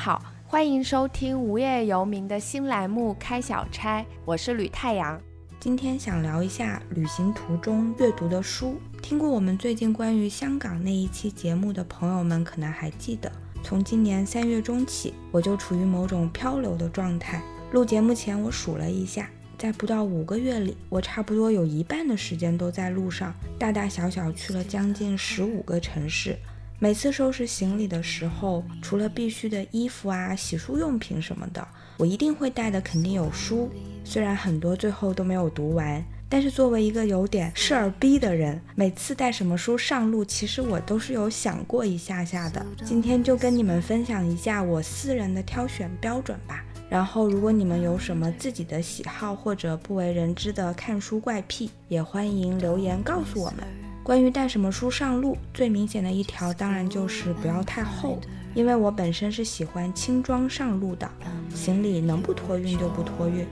好，欢迎收听无业游民的新栏目《开小差》，我是吕太阳。今天想聊一下旅行途中阅读的书。听过我们最近关于香港那一期节目的朋友们，可能还记得，从今年三月中起，我就处于某种漂流的状态。录节目前，我数了一下，在不到五个月里，我差不多有一半的时间都在路上，大大小小去了将近十五个城市。每次收拾行李的时候，除了必须的衣服啊、洗漱用品什么的，我一定会带的肯定有书。虽然很多最后都没有读完，但是作为一个有点事儿逼的人，每次带什么书上路，其实我都是有想过一下下的。今天就跟你们分享一下我私人的挑选标准吧。然后，如果你们有什么自己的喜好或者不为人知的看书怪癖，也欢迎留言告诉我们。关于带什么书上路，最明显的一条当然就是不要太厚，因为我本身是喜欢轻装上路的，行李能不托运就不托运。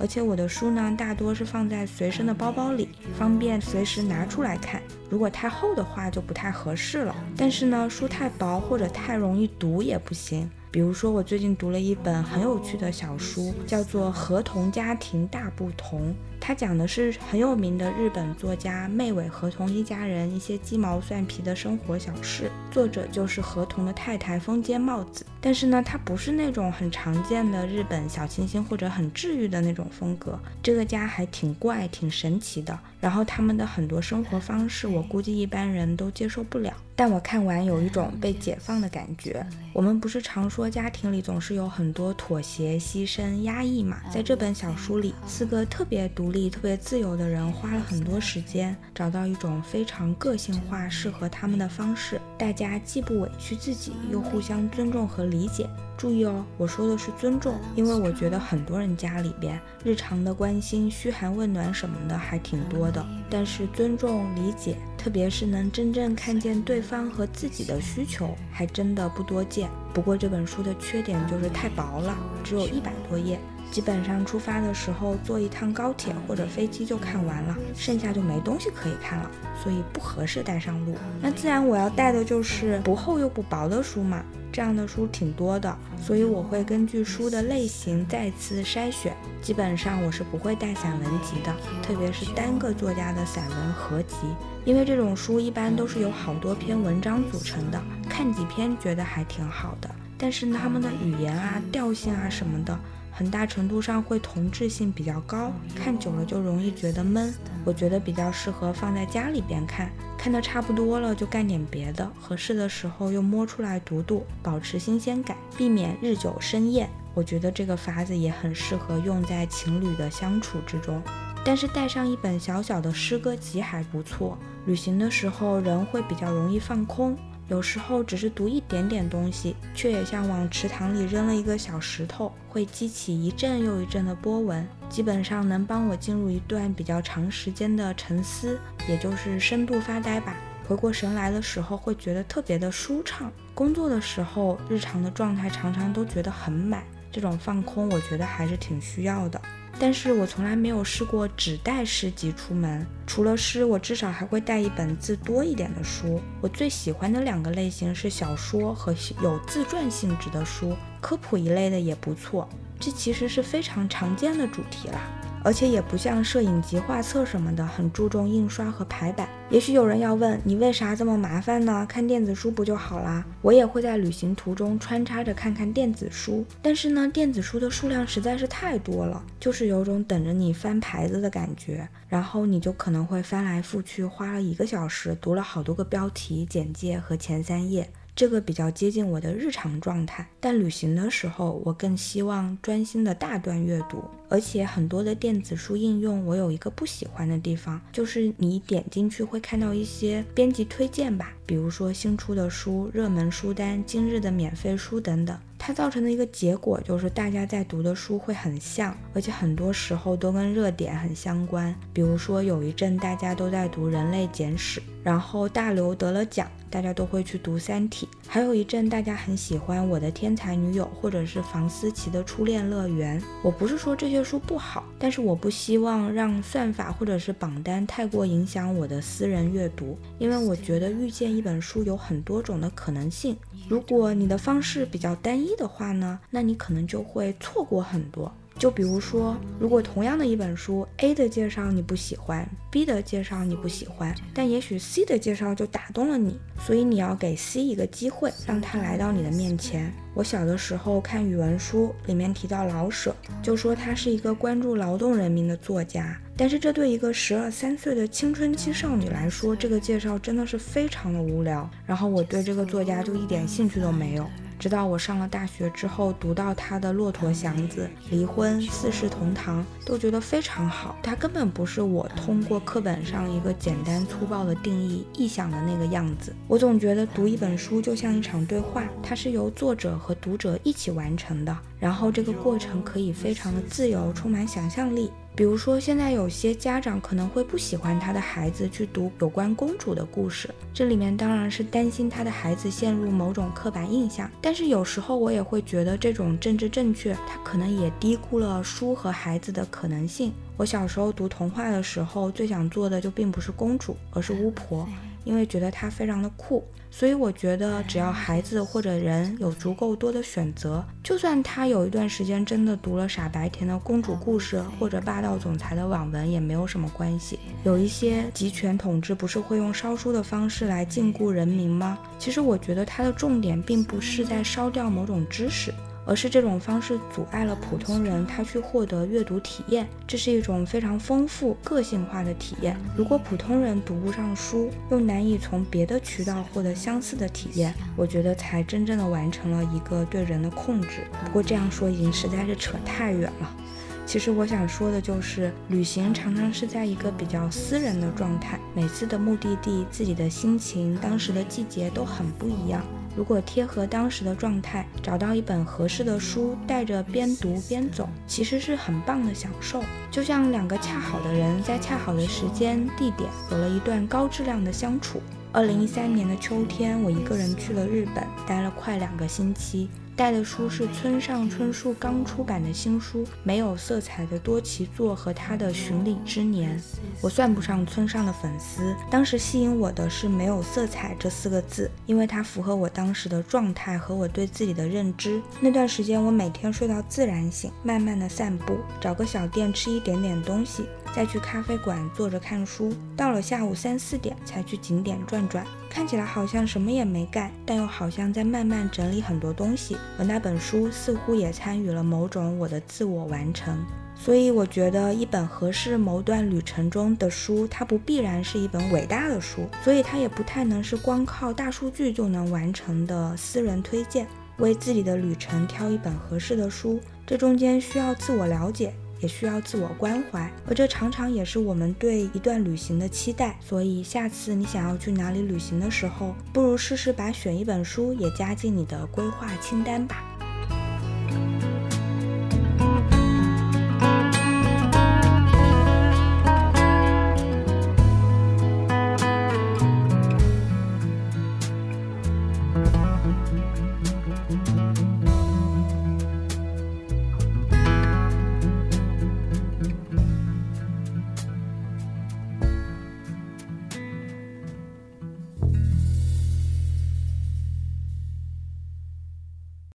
而且我的书呢，大多是放在随身的包包里，方便随时拿出来看。如果太厚的话就不太合适了。但是呢，书太薄或者太容易读也不行。比如说，我最近读了一本很有趣的小书，叫做《合同家庭大不同》。它讲的是很有名的日本作家妹尾和同一家人一些鸡毛蒜皮的生活小事，作者就是和同的太太风间帽子。但是呢，它不是那种很常见的日本小清新或者很治愈的那种风格。这个家还挺怪、挺神奇的。然后他们的很多生活方式，我估计一般人都接受不了。但我看完有一种被解放的感觉。我们不是常说家庭里总是有很多妥协、牺牲、压抑嘛？在这本小书里，四个特别独立、特别自由的人花了很多时间，找到一种非常个性化、适合他们的方式。大家既不委屈自己，又互相尊重和理解。注意哦，我说的是尊重，因为我觉得很多人家里边日常的关心、嘘寒问暖什么的还挺多的，但是尊重、理解，特别是能真正看见对方和自己的需求，还真的不多见。不过这本书的缺点就是太薄了，只有一百多页。基本上出发的时候坐一趟高铁或者飞机就看完了，剩下就没东西可以看了，所以不合适带上路。那自然我要带的就是不厚又不薄的书嘛，这样的书挺多的，所以我会根据书的类型再次筛选。基本上我是不会带散文集的，特别是单个作家的散文合集，因为这种书一般都是由好多篇文章组成的，看几篇觉得还挺好的，但是他们的语言啊、调性啊什么的。很大程度上会同质性比较高，看久了就容易觉得闷。我觉得比较适合放在家里边看，看的差不多了就干点别的，合适的时候又摸出来读读，保持新鲜感，避免日久生厌。我觉得这个法子也很适合用在情侣的相处之中。但是带上一本小小的诗歌集还不错，旅行的时候人会比较容易放空。有时候只是读一点点东西，却也像往池塘里扔了一个小石头，会激起一阵又一阵的波纹，基本上能帮我进入一段比较长时间的沉思，也就是深度发呆吧。回过神来的时候，会觉得特别的舒畅。工作的时候，日常的状态常常都觉得很满，这种放空，我觉得还是挺需要的。但是我从来没有试过只带诗集出门，除了诗，我至少还会带一本字多一点的书。我最喜欢的两个类型是小说和有自传性质的书，科普一类的也不错。这其实是非常常见的主题啦。而且也不像摄影集、画册什么的，很注重印刷和排版。也许有人要问，你为啥这么麻烦呢？看电子书不就好啦？我也会在旅行途中穿插着看看电子书，但是呢，电子书的数量实在是太多了，就是有种等着你翻牌子的感觉。然后你就可能会翻来覆去，花了一个小时，读了好多个标题、简介和前三页。这个比较接近我的日常状态，但旅行的时候，我更希望专心的大段阅读。而且很多的电子书应用，我有一个不喜欢的地方，就是你点进去会看到一些编辑推荐吧，比如说新出的书、热门书单、今日的免费书等等。它造成的一个结果就是大家在读的书会很像，而且很多时候都跟热点很相关。比如说有一阵大家都在读《人类简史》，然后大刘得了奖，大家都会去读《三体》。还有一阵大家很喜欢《我的天才女友》或者是房思琪的《初恋乐园》。我不是说这些书不好，但是我不希望让算法或者是榜单太过影响我的私人阅读，因为我觉得遇见一本书有很多种的可能性。如果你的方式比较单一。的话呢，那你可能就会错过很多。就比如说，如果同样的一本书，A 的介绍你不喜欢，B 的介绍你不喜欢，但也许 C 的介绍就打动了你，所以你要给 C 一个机会，让他来到你的面前。我小的时候看语文书，里面提到老舍，就说他是一个关注劳动人民的作家，但是这对一个十二三岁的青春期少女来说，这个介绍真的是非常的无聊，然后我对这个作家就一点兴趣都没有。直到我上了大学之后，读到他的《骆驼祥子》《离婚》《四世同堂》，都觉得非常好。他根本不是我通过课本上一个简单粗暴的定义臆想的那个样子。我总觉得读一本书就像一场对话，它是由作者和读者一起完成的，然后这个过程可以非常的自由，充满想象力。比如说，现在有些家长可能会不喜欢他的孩子去读有关公主的故事，这里面当然是担心他的孩子陷入某种刻板印象。但是有时候我也会觉得，这种政治正确，他可能也低估了书和孩子的可能性。我小时候读童话的时候，最想做的就并不是公主，而是巫婆。因为觉得它非常的酷，所以我觉得只要孩子或者人有足够多的选择，就算他有一段时间真的读了傻白甜的公主故事或者霸道总裁的网文，也没有什么关系。有一些集权统治不是会用烧书的方式来禁锢人民吗？其实我觉得它的重点并不是在烧掉某种知识。而是这种方式阻碍了普通人他去获得阅读体验，这是一种非常丰富、个性化的体验。如果普通人读不上书，又难以从别的渠道获得相似的体验，我觉得才真正的完成了一个对人的控制。不过这样说已经实在是扯太远了。其实我想说的就是，旅行常常是在一个比较私人的状态，每次的目的地、自己的心情、当时的季节都很不一样。如果贴合当时的状态，找到一本合适的书，带着边读边走，其实是很棒的享受。就像两个恰好的人，在恰好的时间地点，有了一段高质量的相处。二零一三年的秋天，我一个人去了日本，待了快两个星期。带的书是村上春树刚出版的新书《没有色彩的多奇作》和他的《巡礼之年》。我算不上村上的粉丝，当时吸引我的是“没有色彩”这四个字，因为它符合我当时的状态和我对自己的认知。那段时间，我每天睡到自然醒，慢慢的散步，找个小店吃一点点东西。再去咖啡馆坐着看书，到了下午三四点才去景点转转，看起来好像什么也没干，但又好像在慢慢整理很多东西。而那本书似乎也参与了某种我的自我完成。所以我觉得一本合适某段旅程中的书，它不必然是一本伟大的书，所以它也不太能是光靠大数据就能完成的私人推荐。为自己的旅程挑一本合适的书，这中间需要自我了解。也需要自我关怀，而这常常也是我们对一段旅行的期待。所以，下次你想要去哪里旅行的时候，不如试试把选一本书也加进你的规划清单吧。